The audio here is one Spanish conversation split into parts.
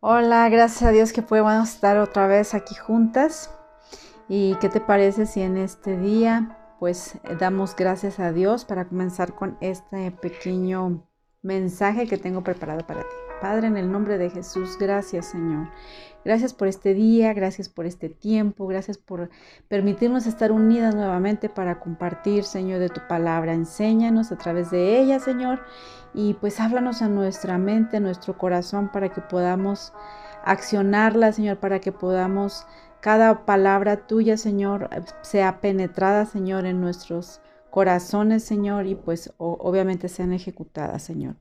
Hola, gracias a Dios que podemos estar otra vez aquí juntas. ¿Y qué te parece si en este día pues damos gracias a Dios para comenzar con este pequeño mensaje que tengo preparado para ti? Padre, en el nombre de Jesús, gracias Señor. Gracias por este día, gracias por este tiempo, gracias por permitirnos estar unidas nuevamente para compartir, Señor, de tu palabra. Enséñanos a través de ella, Señor, y pues háblanos a nuestra mente, a nuestro corazón, para que podamos accionarla, Señor, para que podamos, cada palabra tuya, Señor, sea penetrada, Señor, en nuestros corazones, Señor, y pues obviamente sean ejecutadas, Señor.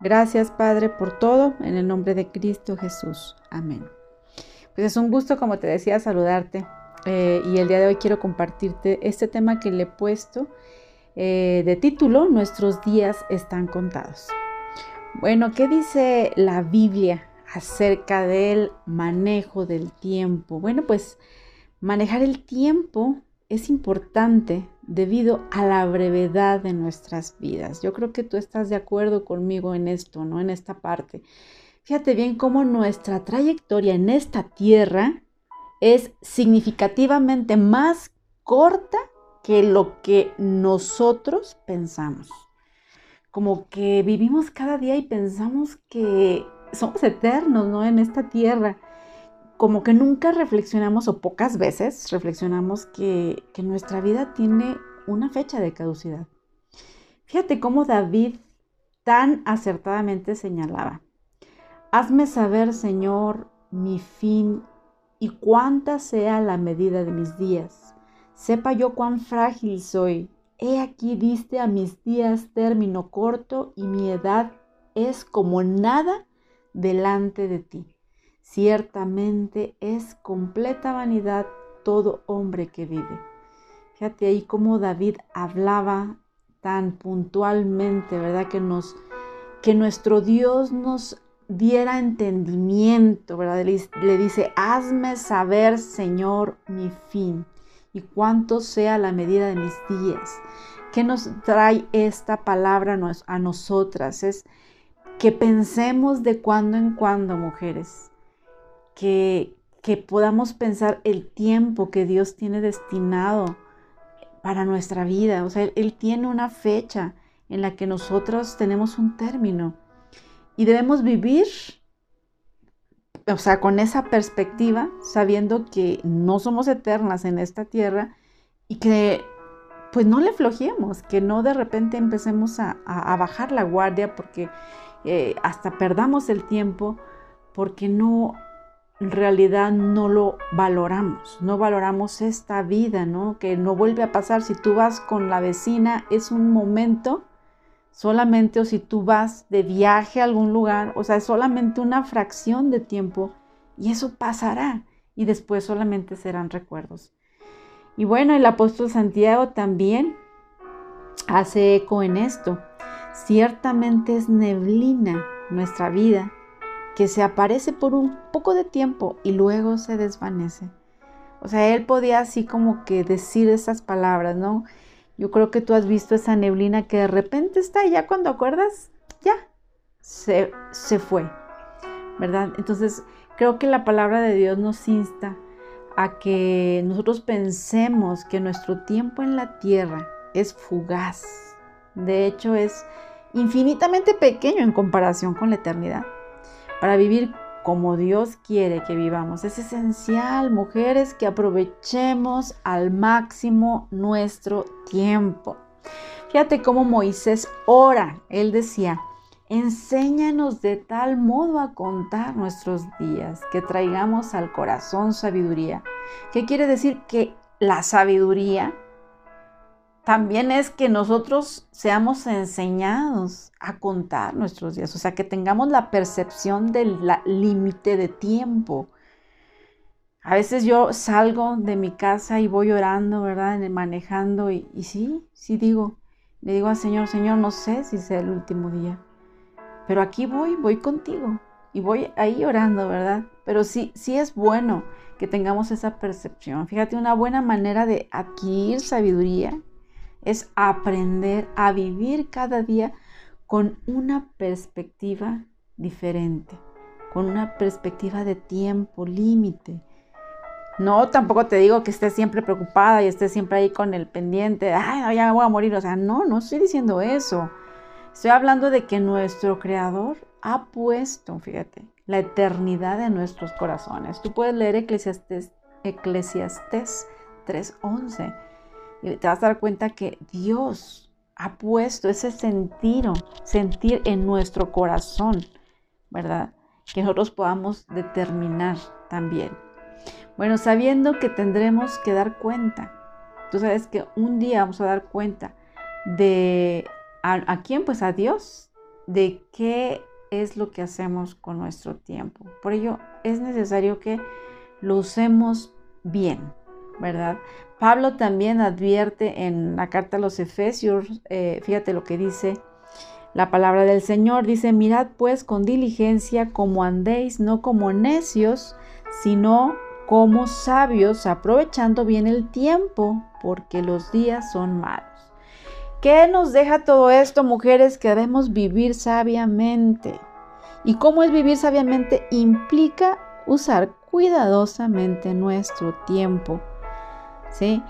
Gracias, Padre, por todo, en el nombre de Cristo Jesús. Amén. Pues es un gusto, como te decía, saludarte. Eh, y el día de hoy quiero compartirte este tema que le he puesto eh, de título, Nuestros días están contados. Bueno, ¿qué dice la Biblia acerca del manejo del tiempo? Bueno, pues manejar el tiempo es importante debido a la brevedad de nuestras vidas. Yo creo que tú estás de acuerdo conmigo en esto, ¿no? En esta parte. Fíjate bien cómo nuestra trayectoria en esta tierra es significativamente más corta que lo que nosotros pensamos. Como que vivimos cada día y pensamos que somos eternos, ¿no? En esta tierra como que nunca reflexionamos o pocas veces reflexionamos que, nuestra vida tiene una fecha de caducidad. Fíjate cómo David tan acertadamente señalaba, hazme saber, Señor, mi fin y cuánta sea la medida de mis días. Sepa yo cuán frágil soy. He aquí diste a mis días término corto y mi edad es como nada delante de ti. Ciertamente es completa vanidad todo hombre que vive. Fíjate ahí cómo David hablaba tan puntualmente, ¿verdad? Que nos que nuestro Dios nos diera entendimiento, ¿verdad? Le, le dice, hazme saber, Señor, mi fin y cuánto sea la medida de mis días. ¿Qué nos trae esta palabra a nosotras? Es que pensemos de cuando en cuando, mujeres, que, podamos pensar el tiempo que Dios tiene destinado para nuestra vida. O sea, Él, tiene una fecha en la que nosotros tenemos un término y debemos vivir, o sea, con esa perspectiva, sabiendo que no somos eternas en esta tierra y que pues no le flojeemos, que no de repente empecemos a, bajar la guardia porque eh, hasta perdamos el tiempo porque no en realidad no lo valoramos, no valoramos esta vida, ¿no? Que no vuelve a pasar. Si tú vas con la vecina, es un momento solamente, o si tú vas de viaje a algún lugar, o sea, es solamente una fracción de tiempo y eso pasará y después solamente serán recuerdos. Y bueno, el apóstol Santiago también hace eco en esto. Ciertamente es neblina nuestra vida que se aparece por un poco de tiempo y luego se desvanece. O sea, él podía así como que decir esas palabras, ¿no? Yo creo que tú has visto esa neblina que de repente está y ya cuando acuerdas, ya, se, se fue, ¿verdad? Entonces, creo que la palabra de Dios nos insta a que nosotros pensemos que nuestro tiempo en la tierra es fugaz. De hecho, es infinitamente pequeño en comparación con la eternidad para vivir como Dios quiere que vivamos. Es esencial, mujeres, que aprovechemos al máximo nuestro tiempo. Fíjate cómo Moisés ora. Él decía, enséñanos de tal modo a contar nuestros días, que traigamos al corazón sabiduría. ¿Qué quiere decir? Que la sabiduría también es que nosotros seamos enseñados a contar nuestros días, o sea, que tengamos la percepción del límite de tiempo. A veces yo salgo de mi casa y voy orando, ¿verdad? Manejando y, sí, sí digo, le digo al Señor, Señor, no sé si sea el último día, pero aquí voy, voy contigo y voy ahí orando, ¿verdad? Pero sí, sí es bueno que tengamos esa percepción. Fíjate, una buena manera de adquirir sabiduría es aprender a vivir cada día con una perspectiva diferente, con una perspectiva de tiempo, límite. No, tampoco te digo que estés siempre preocupada y estés siempre ahí con el pendiente, ay, ya me voy a morir. O sea, no, no estoy diciendo eso. Estoy hablando de que nuestro creador ha puesto, fíjate, la eternidad en nuestros corazones. Tú puedes leer Eclesiastes, Eclesiastes 3.11 y te vas a dar cuenta que Dios ha puesto ese sentir, sentir en nuestro corazón, ¿verdad? Que nosotros podamos determinar también. Bueno, sabiendo que tendremos que dar cuenta. Tú sabes que un día vamos a dar cuenta de a, quién, pues a Dios, de qué es lo que hacemos con nuestro tiempo. Por ello es necesario que lo usemos bien, Pablo también advierte en la carta a los Efesios, eh, fíjate lo que dice la palabra del Señor, dice, mirad pues con diligencia como andéis, no como necios, sino como sabios, aprovechando bien el tiempo, porque los días son malos. ¿Qué nos deja todo esto, mujeres? Que debemos vivir sabiamente. ¿Y cómo es vivir sabiamente? Implica usar cuidadosamente nuestro tiempo. ¿Sí?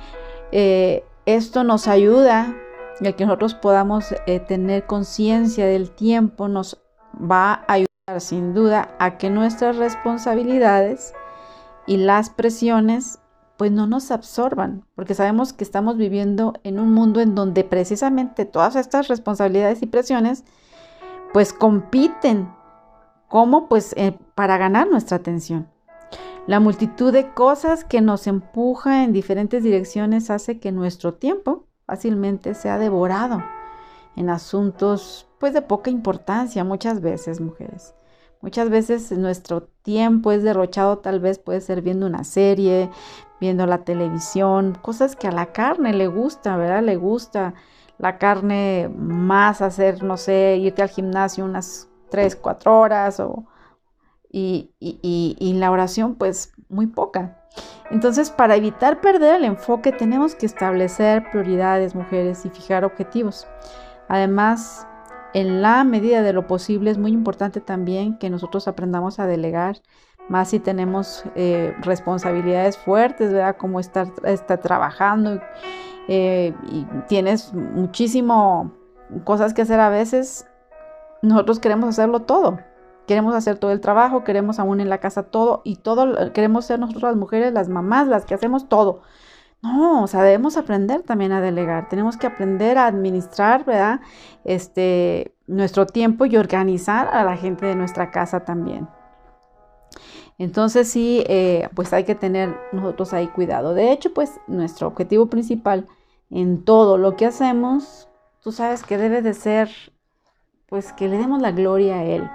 Eh, esto nos ayuda, el que nosotros podamos eh, tener conciencia del tiempo, nos va a ayudar sin duda a que nuestras responsabilidades y las presiones pues no nos absorban, porque sabemos que estamos viviendo en un mundo en donde precisamente todas estas responsabilidades y presiones pues compiten como pues eh, para ganar nuestra atención. La multitud de cosas que nos empuja en diferentes direcciones hace que nuestro tiempo fácilmente sea devorado en asuntos pues de poca importancia muchas veces, mujeres. Muchas veces nuestro tiempo es derrochado, tal vez puede ser viendo una serie, viendo la televisión, cosas que a la carne le gusta, ¿verdad? Le gusta la carne más hacer, no sé, irte al gimnasio unas 3, 4 horas o, y, y la oración pues muy poca. Entonces, para evitar perder el enfoque, tenemos que establecer prioridades, mujeres, y fijar objetivos. Además, en la medida de lo posible es muy importante también que nosotros aprendamos a delegar, más si tenemos eh, responsabilidades fuertes, ¿verdad? Como estar, trabajando eh, y tienes muchísimo cosas que hacer a veces, nosotros queremos hacerlo todo. Queremos hacer todo el trabajo, queremos aún en la casa todo y todo, queremos ser nosotros las mujeres, las mamás, las que hacemos todo. No, o sea, debemos aprender también a delegar, tenemos que aprender a administrar, ¿verdad? Este, nuestro tiempo y organizar a la gente de nuestra casa también. Entonces sí, eh, pues hay que tener nosotros ahí cuidado. De hecho, pues nuestro objetivo principal en todo lo que hacemos, tú sabes que debe de ser, pues que le demos la gloria a Él.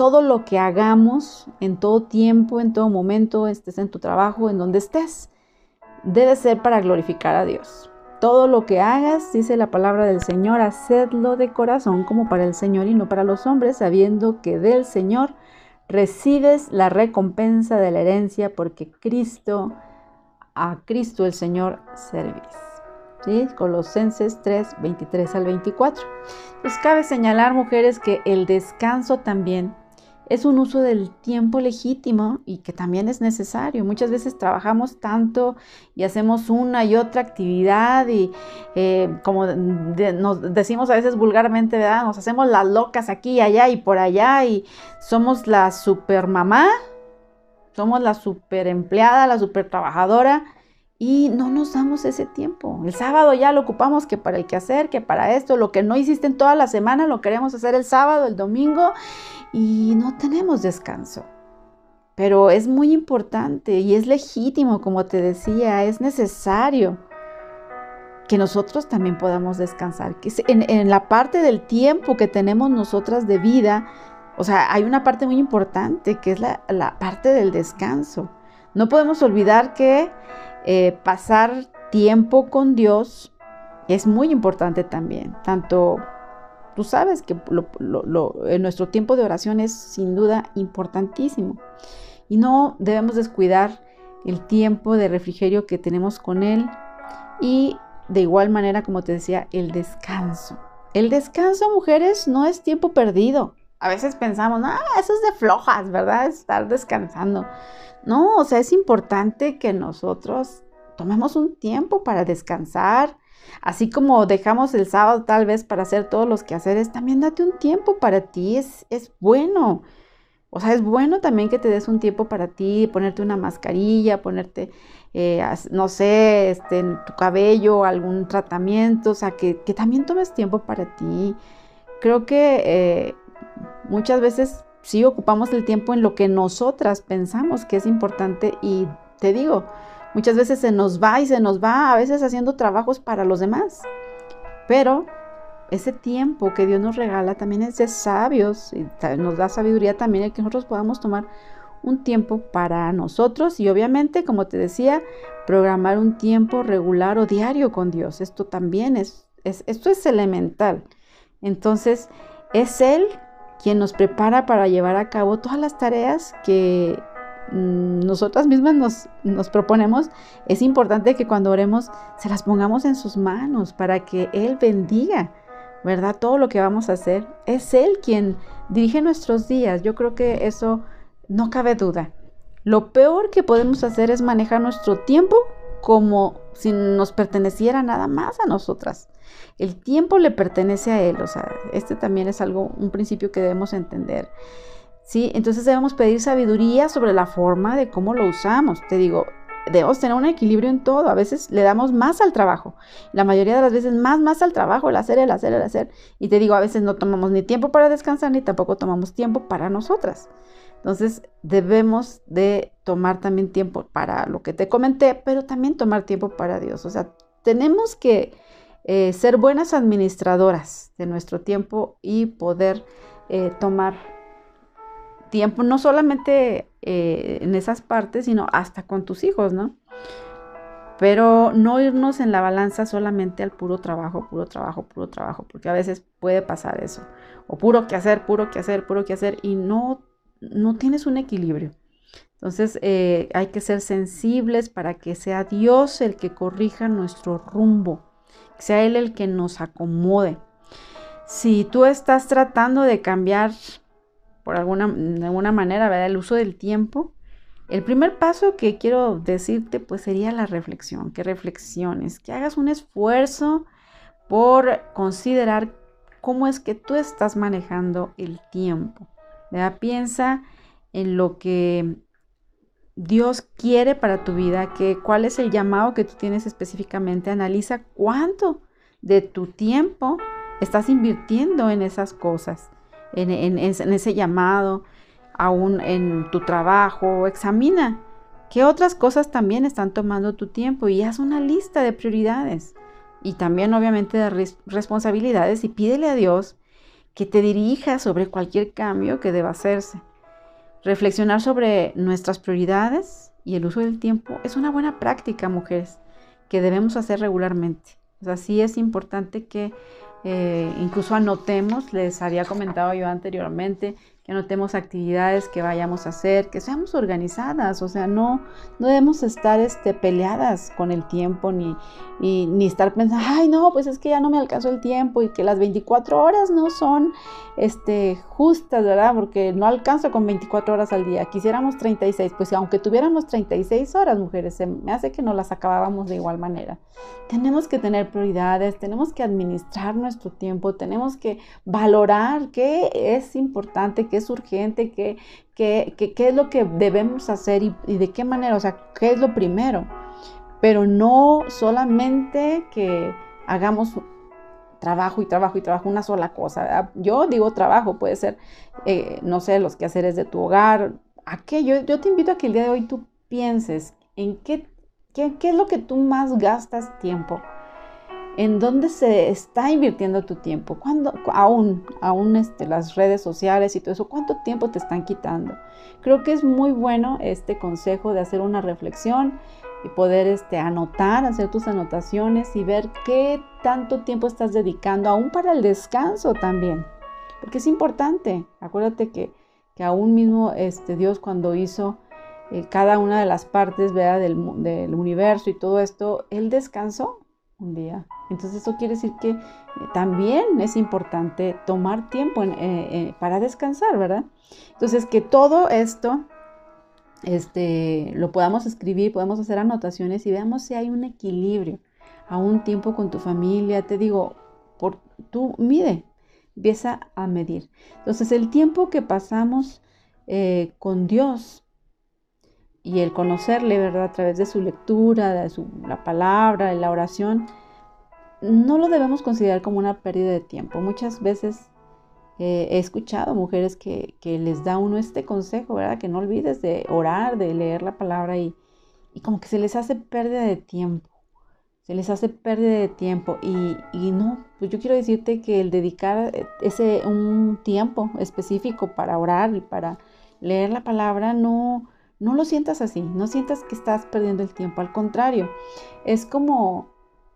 Todo lo que hagamos en todo tiempo, en todo momento, estés en tu trabajo, en donde estés debe ser para glorificar a Dios. Todo lo que hagas, dice la palabra del Señor, hacedlo de corazón como para el Señor y no para los hombres, sabiendo que del Señor recibes la recompensa de la herencia porque Cristo, a Cristo el Señor servís. ¿Sí? Colosenses 3, 23 al 24. Pues cabe señalar, mujeres, que el descanso también es un uso del tiempo legítimo y que también es necesario. Muchas veces trabajamos tanto y hacemos una y otra actividad y eh, como nos decimos a veces vulgarmente, ¿verdad? Nos hacemos las locas aquí y allá y por allá y somos la super mamá, somos la super empleada, la super trabajadora y no nos damos ese tiempo. El sábado ya lo ocupamos que para el quehacer, que para esto, lo que no hiciste en toda la semana lo queremos hacer el sábado, el domingo y no tenemos descanso. Pero es muy importante y es legítimo, como te decía, es necesario que nosotros también podamos descansar. Que en, la parte del tiempo que tenemos nosotras de vida, o sea, hay una parte muy importante que es la, la parte del descanso. No podemos olvidar que eh, pasar tiempo con Dios es muy importante también. Tanto tú sabes que en nuestro tiempo de oración es sin duda importantísimo. Y no debemos descuidar el tiempo de refrigerio que tenemos con Él y de igual manera, como te decía, el descanso. El descanso, mujeres, no es tiempo perdido. a veces pensamos, ah, eso es de flojas, ¿verdad? Estar descansando. No, o sea, es importante que nosotros tomemos un tiempo para descansar. Así como dejamos el sábado tal vez para hacer todos los quehaceres, también date un tiempo para ti, es, es bueno. O sea, es bueno también que te des un tiempo para ti, ponerte una mascarilla, ponerte, eh, no sé, este, en tu cabello, algún tratamiento, o sea, que, también tomes tiempo para ti. Creo que eh, muchas veces sí ocupamos el tiempo en lo que nosotras pensamos que es importante y te digo, muchas veces se nos va y se nos va a veces haciendo trabajos para los demás. Pero ese tiempo que Dios nos regala también es de sabios y nos da sabiduría también el que nosotros podamos tomar un tiempo para nosotros y obviamente, como te decía, programar un tiempo regular o diario con Dios. Esto también es, es esto es elemental. Entonces, es Él quien nos prepara para llevar a cabo todas las tareas que nosotras mismas nos, nos, proponemos, es importante que cuando oremos se las pongamos en sus manos para que Él bendiga, ¿verdad? Todo lo que vamos a hacer. Es Él quien dirige nuestros días. Yo creo que eso no cabe duda. Lo peor que podemos hacer es manejar nuestro tiempo como si nos perteneciera nada más a nosotras. El tiempo le pertenece a Él, o sea, este también es algo, un principio que debemos entender. ¿Sí? Entonces debemos pedir sabiduría sobre la forma de cómo lo usamos. Te digo, debemos tener un equilibrio en todo. A veces le damos más al trabajo. La mayoría de las veces más, más al trabajo, el hacer, el hacer, el hacer. Y te digo, a veces no tomamos ni tiempo para descansar ni tampoco tomamos tiempo para nosotras. Entonces debemos de tomar también tiempo para lo que te comenté, pero también tomar tiempo para Dios. O sea, tenemos que eh, ser buenas administradoras de nuestro tiempo y poder eh, tomar tiempo, no solamente eh, en esas partes, sino hasta con tus hijos, ¿no? Pero no irnos en la balanza solamente al puro trabajo, puro trabajo, puro trabajo, porque a veces puede pasar eso. O puro que hacer, puro que hacer, puro que hacer, y no, no tienes un equilibrio. Entonces hay que ser sensibles para que sea Dios el que corrija nuestro rumbo sea Él el que nos acomode. Si tú estás tratando de cambiar por alguna, de alguna manera ¿verdad? el uso del tiempo, el primer paso que quiero decirte pues sería la reflexión, que reflexiones, que hagas un esfuerzo por considerar cómo es que tú estás manejando el tiempo. ¿verdad? Piensa en lo que Dios quiere para tu vida, que cuál es el llamado que tú tienes específicamente. Analiza cuánto de tu tiempo estás invirtiendo en esas cosas, en, ese llamado, aún en tu trabajo. Examina qué otras cosas también están tomando tu tiempo y haz una lista de prioridades y también obviamente de responsabilidades y pídele a Dios que te dirija sobre cualquier cambio que deba hacerse. Reflexionar sobre nuestras prioridades y el uso del tiempo es una buena práctica, mujeres, que debemos hacer regularmente. O sea, sí es importante que eh, incluso anotemos, les había comentado yo anteriormente, que anotemos actividades que vayamos a hacer, que seamos organizadas, o sea, no, no debemos estar este, peleadas con el tiempo ni, ni estar pensando, ay, no, pues es que ya no me alcanzó el tiempo y que las 24 horas no son este, justas, ¿verdad? Porque no alcanzo con 24 horas al día, quisiéramos 36, pues aunque tuviéramos 36 horas, mujeres, se me hace que no las acabábamos de igual manera. Tenemos que tener prioridades, tenemos que administrar nuestro tiempo, tenemos que valorar qué es importante, qué es urgente, qué, qué, qué, es lo que debemos hacer y, y de qué manera, o sea, qué es lo primero. Pero no solamente que hagamos trabajo y trabajo y trabajo, una sola cosa. Yo digo trabajo, puede ser, eh, no sé, los quehaceres de tu hogar. Aquello, yo te invito a que el día de hoy tú pienses en qué, qué, qué es lo que tú más gastas tiempo en dónde se está invirtiendo tu tiempo, cuando aún, aún este, las redes sociales y todo eso, cuánto tiempo te están quitando. Creo que es muy bueno este consejo de hacer una reflexión y poder este, anotar, hacer tus anotaciones y ver qué tanto tiempo estás dedicando, aún para el descanso también, porque es importante. Acuérdate que, que aún mismo este, Dios cuando hizo eh, cada una de las partes Del, del universo y todo esto, Él descansó un día. Entonces eso quiere decir que eh, también es importante tomar tiempo eh, eh, para descansar, ¿verdad? Entonces que todo esto este, lo podamos escribir, podemos hacer anotaciones y veamos si hay un equilibrio a un tiempo con tu familia. Te digo, por, tú mide, empieza a medir. Entonces el tiempo que pasamos con Dios y el conocerle, ¿verdad? A través de su lectura, de su, la palabra, de la oración, no lo debemos considerar como una pérdida de tiempo. Muchas veces eh, he escuchado mujeres que, les da uno este consejo, ¿verdad? Que no olvides de orar, de leer la palabra y, y como que se les hace pérdida de tiempo. Se les hace pérdida de tiempo y, y no, pues yo quiero decirte que el dedicar ese un tiempo específico para orar y para leer la palabra no, no lo sientas así, no sientas que estás perdiendo el tiempo, al contrario, es como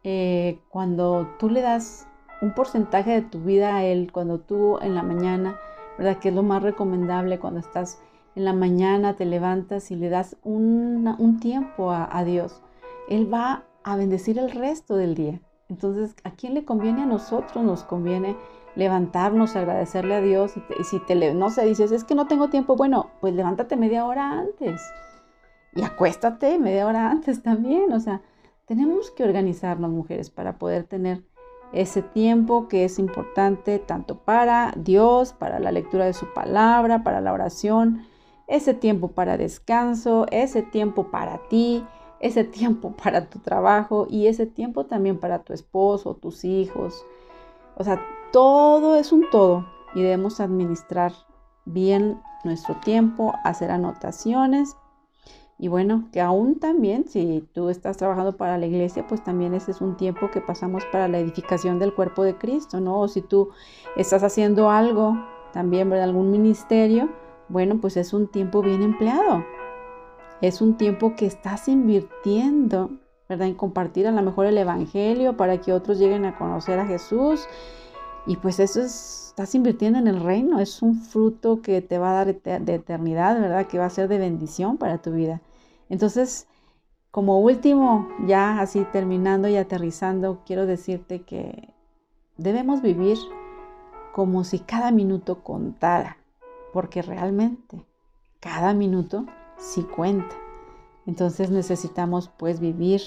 eh, cuando tú le das un porcentaje de tu vida a Él, cuando tú en la mañana, ¿verdad? Que es lo más recomendable cuando estás en la mañana, te levantas y le das un tiempo a, a Dios. Él va a bendecir el resto del día. Entonces, ¿a quién le conviene? A nosotros nos conviene levantarnos, agradecerle a Dios. Y, si te, no sé, dices, es que no tengo tiempo, bueno, pues levántate media hora antes. Y acuéstate media hora antes también. O sea, tenemos que organizarnos, mujeres, para poder tener ese tiempo que es importante tanto para Dios, para la lectura de su palabra, para la oración, ese tiempo para descanso, ese tiempo para ti, ese tiempo para tu trabajo y ese tiempo también para tu esposo, tus hijos. O sea, todo es un todo y debemos administrar bien nuestro tiempo, hacer anotaciones y bueno, que aún también si tú estás trabajando para la iglesia, pues también ese es un tiempo que pasamos para la edificación del cuerpo de Cristo, ¿no? O si tú estás haciendo algo también, ¿verdad? Algún ministerio, bueno, pues es un tiempo bien empleado. Es un tiempo que estás invirtiendo, ¿verdad? En compartir a lo mejor el Evangelio para que otros lleguen a conocer a Jesús y pues eso es, estás invirtiendo en el reino, es un fruto que te va a dar de eternidad, ¿verdad? Que va a ser de bendición para tu vida. Entonces, como último, ya así terminando y aterrizando, quiero decirte que debemos vivir como si cada minuto contara, porque realmente cada minuto sí cuenta. Entonces necesitamos pues vivir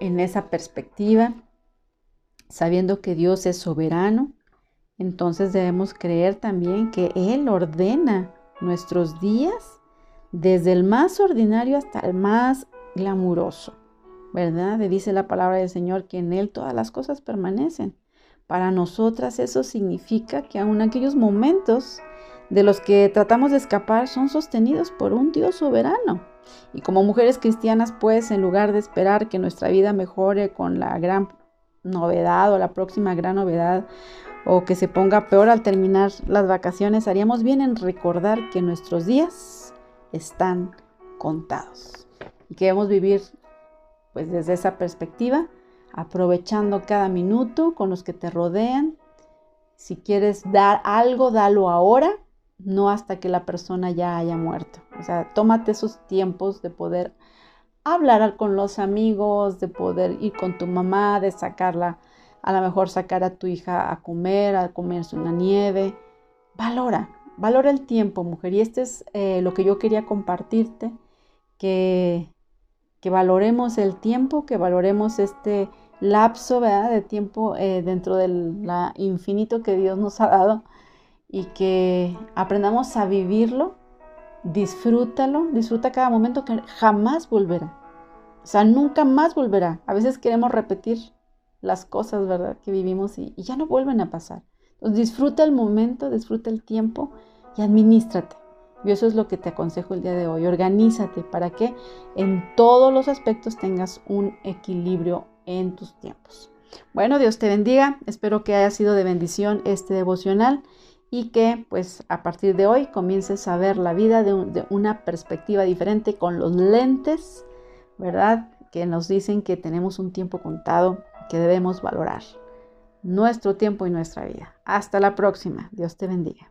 en esa perspectiva sabiendo que Dios es soberano, entonces debemos creer también que Él ordena nuestros días desde el más ordinario hasta el más glamuroso, ¿verdad? dice la palabra del Señor que en Él todas las cosas permanecen. Para nosotras eso significa que aun aquellos momentos de los que tratamos de escapar son sostenidos por un Dios soberano. Y como mujeres cristianas, pues, en lugar de esperar que nuestra vida mejore con la gran novedad o la próxima gran novedad o que se ponga peor al terminar las vacaciones, haríamos bien en recordar que nuestros días están contados y que debemos vivir pues desde esa perspectiva, aprovechando cada minuto con los que te rodean. Si quieres dar algo, dalo ahora, no hasta que la persona ya haya muerto. O sea, tómate esos tiempos de poder hablar con los amigos, de poder ir con tu mamá, de sacarla, a lo mejor sacar a tu hija a comer, a comerse una nieve. Valora, valora el tiempo, mujer. Y este es eh, lo que yo quería compartirte, que, que valoremos el tiempo, que valoremos este lapso de tiempo eh, dentro del infinito que Dios nos ha dado y que aprendamos a vivirlo disfrútalo, disfruta cada momento que jamás volverá. O sea, nunca más volverá. A veces queremos repetir las cosas, ¿verdad? Que vivimos y, ya no vuelven a pasar. Entonces disfruta el momento, disfruta el tiempo y administrate. Y eso es lo que te aconsejo el día de hoy. Organízate para que en todos los aspectos tengas un equilibrio en tus tiempos. Bueno, Dios te bendiga. Espero que haya sido de bendición este devocional y que pues a partir de hoy comiences a ver la vida de, una perspectiva diferente con los lentes, ¿verdad? Que nos dicen que tenemos un tiempo contado que debemos valorar. Nuestro tiempo y nuestra vida. Hasta la próxima. Dios te bendiga.